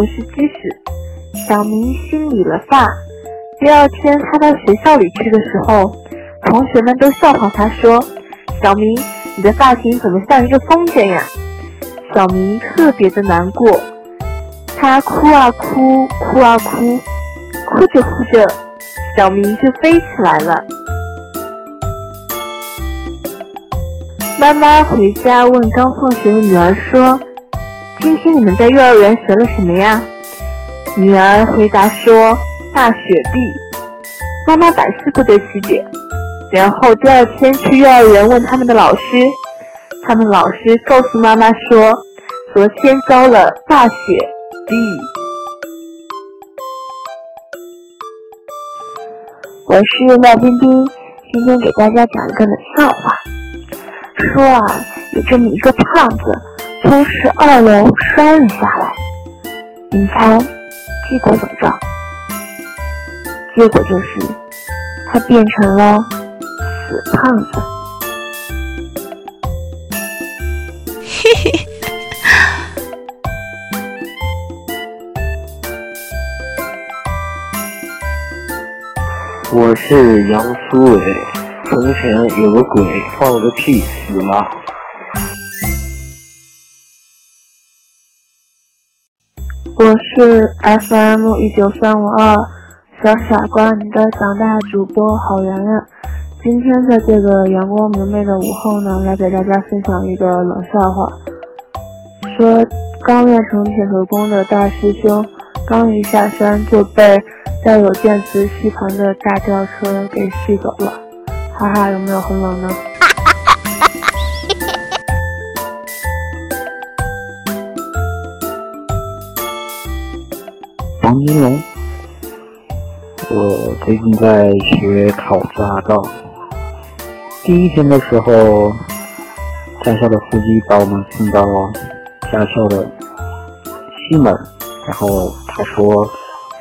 不是知识。小明新理了发，第二天他到学校里去的时候，同学们都笑话他说：“小明，你的发型怎么像一个风筝呀？”小明特别的难过，他哭啊哭，哭啊哭，哭着哭着，小明就飞起来了。妈妈回家问刚放学的女儿说：“今天你们在幼儿园学了什么呀？”女儿回答说：“大雪地。”妈妈百思不得其解。然后第二天去幼儿园问他们的老师，他们老师告诉妈妈说：“昨天遭了大雪地。”我是麦冰冰，今天给大家讲一个冷笑话。说啊，有这么一个胖子从十二楼摔了下来，你猜结果怎么着？结果就是他变成了死胖子。嘿嘿。我是杨苏伟。从前有个鬼放了个屁死了。是 FM 一九三五二小傻瓜，你的长大主播郝圆圆。今天在这个阳光明媚的午后呢，来给大家分享一个冷笑话。说刚练成铁头功的大师兄，刚一下山就被带有电磁吸盘的大吊车给吸走了。哈哈，有没有很冷呢？王金龙，我最近在学考驾照。第一天的时候，驾校的司机把我们送到驾校的西门，然后他说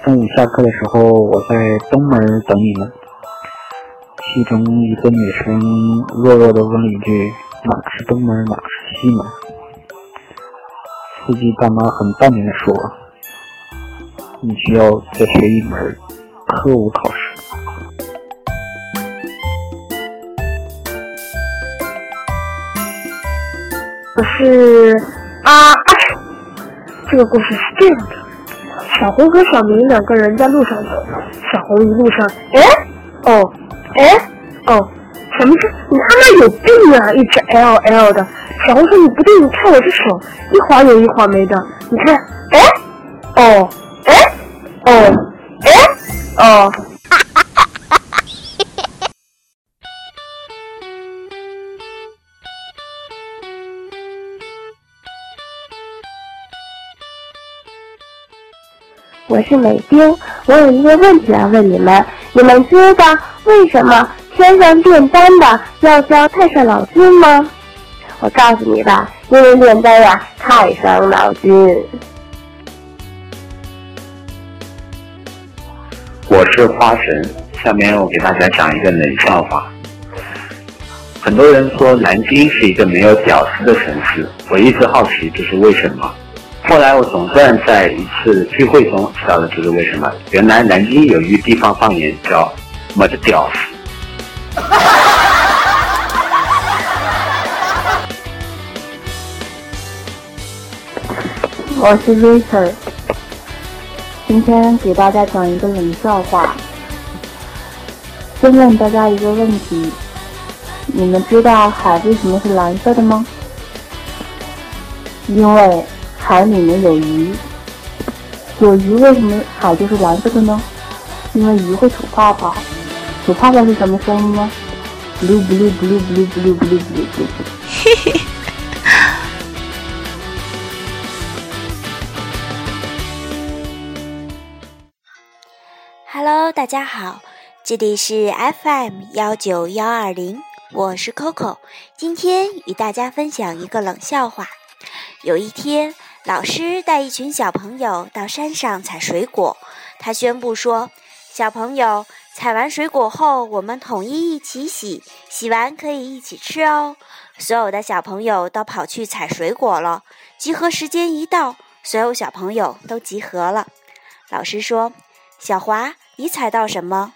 中午下课的时候，我在东门等你们。其中一个女生弱弱的问了一句：“哪是东门，哪是西门？”司机大妈很淡定的说：“你需要再学一门科五考试。”我是啊，这个故事是这样的：小红和小明两个人在路上走，小红一路上，哎，哦。哎，哦，什么事？你他妈有病啊！一直 L L 的。小红说：“你不对，你看我这手，一划有，一划没的。你看，哎，哦，哎，哦，哎，哦。”我是美丁，我有一个问题要问你们，你们知道？为什么天上炼丹的要叫太上老君吗？我告诉你吧，因为炼丹呀太伤脑筋。我是花神，下面我给大家讲一个冷笑话。很多人说南京是一个没有屌丝的城市，我一直好奇这是为什么。后来我总算在一次聚会中知道了这是为什么。原来南京有一个地方方言叫。我的屌丝！我是 Richard，今天给大家讲一个冷笑话。先问大家一个问题：你们知道海为什么是蓝色的吗？因为海里面有鱼。有鱼，为什么海就是蓝色的呢？因为鱼会吐泡泡。吐泡泡是什么声音呢？blue blue blue blue blue blue blue blue。嘿嘿。大家好，这里是 FM 幺九幺二零，我是 Coco，今天与大家分享一个冷笑话。有一天，老师带一群小朋友到山上采水果，他宣布说：“小朋友。”采完水果后，我们统一一起洗，洗完可以一起吃哦。所有的小朋友都跑去采水果了。集合时间一到，所有小朋友都集合了。老师说：“小华，你踩到什么？”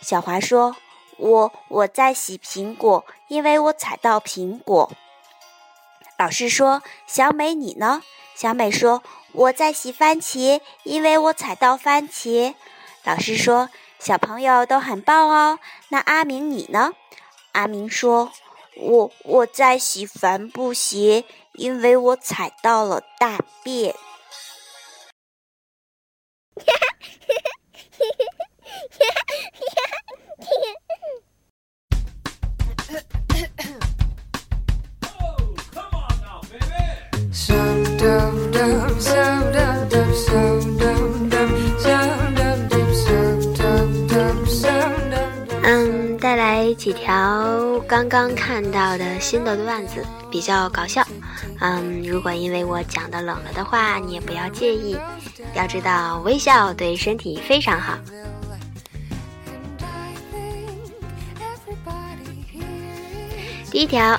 小华说：“我我在洗苹果，因为我踩到苹果。”老师说：“小美，你呢？”小美说：“我在洗番茄，因为我踩到番茄。”老师说：“小朋友都很棒哦。”那阿明你呢？阿明说：“我我在洗帆布鞋，因为我踩到了大便。”嗯，带来几条刚刚看到的新的段子，比较搞笑。嗯，如果因为我讲的冷了的话，你也不要介意。要知道，微笑对身体非常好。第一条，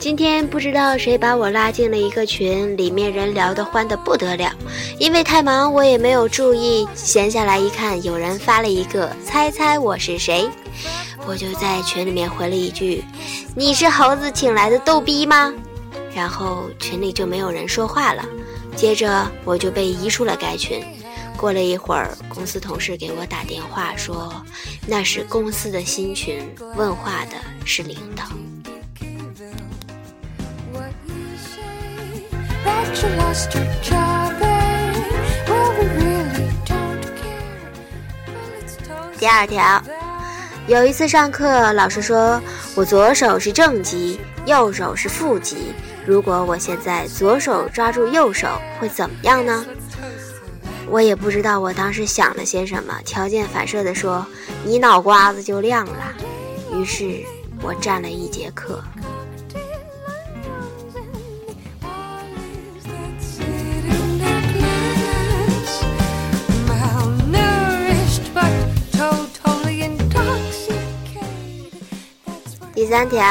今天不知道谁把我拉进了一个群，里面人聊得欢得不得了。因为太忙，我也没有注意，闲下来一看，有人发了一个“猜猜我是谁”，我就在群里面回了一句：“你是猴子请来的逗逼吗？”然后群里就没有人说话了。接着我就被移出了该群。过了一会儿，公司同事给我打电话说，那是公司的新群，问话的是领导。第二条，有一次上课，老师说我左手是正极，右手是负极。如果我现在左手抓住右手，会怎么样呢？我也不知道我当时想了些什么，条件反射地说：“你脑瓜子就亮了。”于是我站了一节课。三条，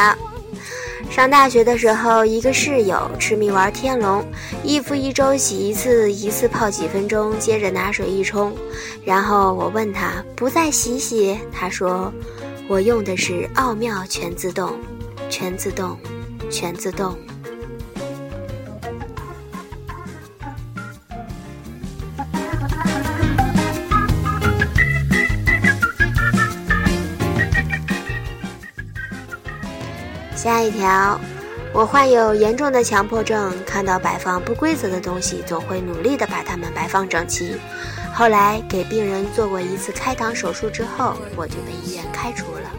上大学的时候，一个室友痴迷玩天龙，衣服一周洗一次，一次泡几分钟，接着拿水一冲。然后我问他不再洗洗，他说我用的是奥妙全自动，全自动，全自动。下一条，我患有严重的强迫症，看到摆放不规则的东西，总会努力的把它们摆放整齐。后来给病人做过一次开膛手术之后，我就被医院开除了。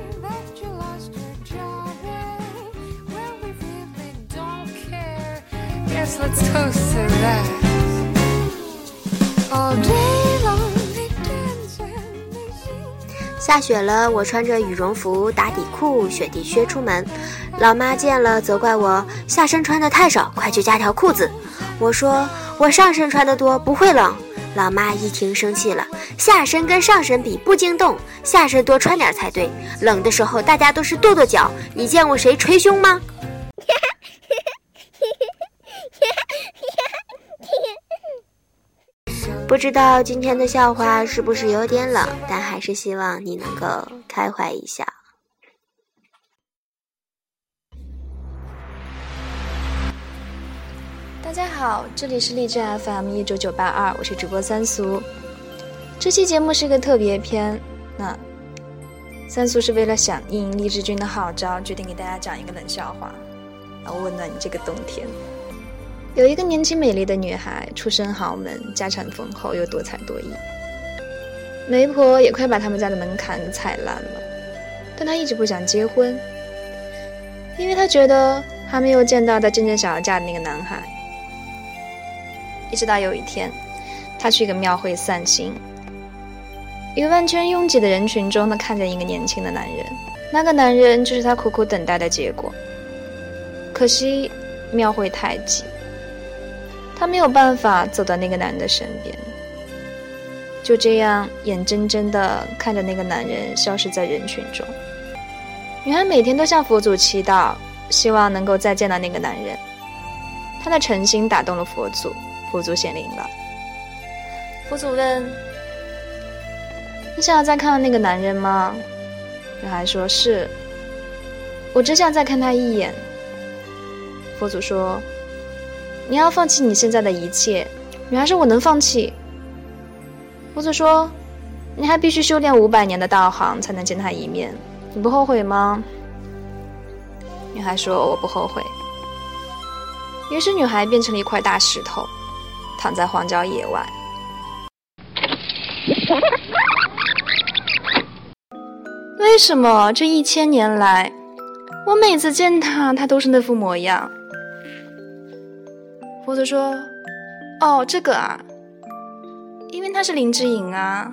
下雪了，我穿着羽绒服、打底裤、雪地靴出门。老妈见了，责怪我下身穿的太少，快去加条裤子。我说我上身穿的多，不会冷。老妈一听生气了，下身跟上身比不经冻，下身多穿点才对。冷的时候大家都是跺跺脚，你见过谁捶胸吗？不知道今天的笑话是不是有点冷，但还是希望你能够开怀一笑。大家好，这里是励志 FM 一九九八二，我是主播三苏。这期节目是个特别篇，那三苏是为了响应励志君的号召，决定给大家讲一个冷笑话，来温暖你这个冬天。有一个年轻美丽的女孩，出身豪门，家产丰厚，又多才多艺。媒婆也快把他们家的门槛踩烂了，但她一直不想结婚，因为她觉得还没有见到她真正想要嫁的那个男孩。一直到有一天，她去一个庙会散心，一个万圈拥挤的人群中，她看见一个年轻的男人，那个男人就是她苦苦等待的结果。可惜庙会太挤。他没有办法走到那个男人的身边，就这样眼睁睁地看着那个男人消失在人群中。女孩每天都向佛祖祈祷，希望能够再见到那个男人。她的诚心打动了佛祖，佛祖显灵了。佛祖问：“你想要再看到那个男人吗？”女孩说：“是。”我只想再看他一眼。佛祖说：“你要放弃你现在的一切。”女孩说：“我能放弃。”佛祖说：“你还必须修炼五百年的道行才能见他一面，你不后悔吗？”女孩说：“我不后悔。”于是女孩变成了一块大石头，躺在荒郊野外。为什么这一千年来，我每次见他，他都是那副模样？佛祖说：“哦，这个啊，因为他是林志颖啊。”